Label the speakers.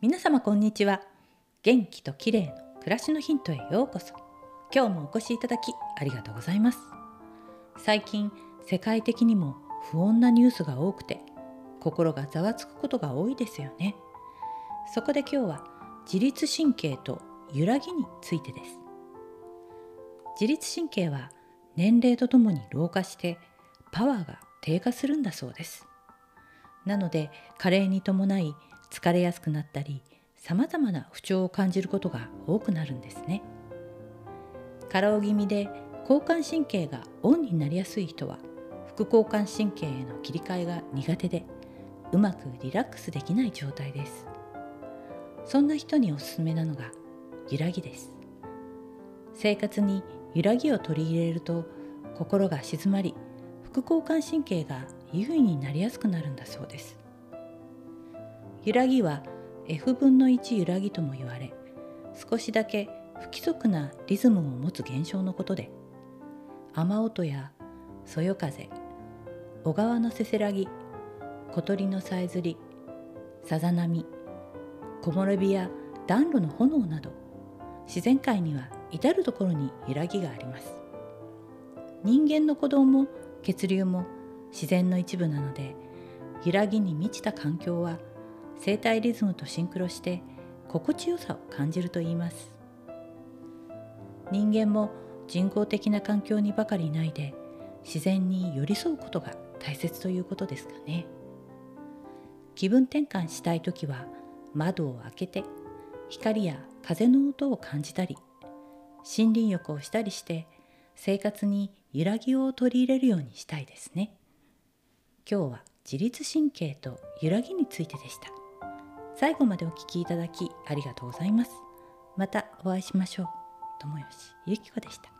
Speaker 1: 皆様こんにちは。元気と綺麗の暮らしのヒントへようこそ。今日もお越しいただきありがとうございます。最近世界的にも不穏なニュースが多くて心がざわつくことが多いですよね。そこで今日は自律神経と揺らぎについてです。自律神経は年齢とともに老化してパワーが低下するんだそうです。なので加齢に伴い疲れやすくなったりさまざまな不調を感じることが多くなるんですね。過労気味で交感神経がオンになりやすい人は副交感神経への切り替えが苦手でうまくリラックスできない状態です。そんな人におすすめなのが揺らぎです。生活に揺らぎを取り入れると心が静まり副交感神経が優位になりやすくなるんだそうです。揺らぎは F 分の1揺らぎとも言われ少しだけ不規則なリズムを持つ現象のことで雨音やそよ風小川のせせらぎ小鳥のさえずりさざ波木漏れ日や暖炉の炎など自然界には至る所に揺らぎがあります。人間の鼓動も血流も自然の一部なので揺らぎに満ちた環境は生体リズムとシンクロして心地よさを感じると言います。人間も人工的な環境にばかりないで自然に寄り添うことが大切ということですかね。気分転換したい時は窓を開けて光や風の音を感じたり森林浴をしたりして生活に揺らぎを取り入れるようにしたいですね。今日は自律神経と揺らぎについてでした。最後までお聴きいただきありがとうございます。またお会いしましょう。友吉ゆき子でした。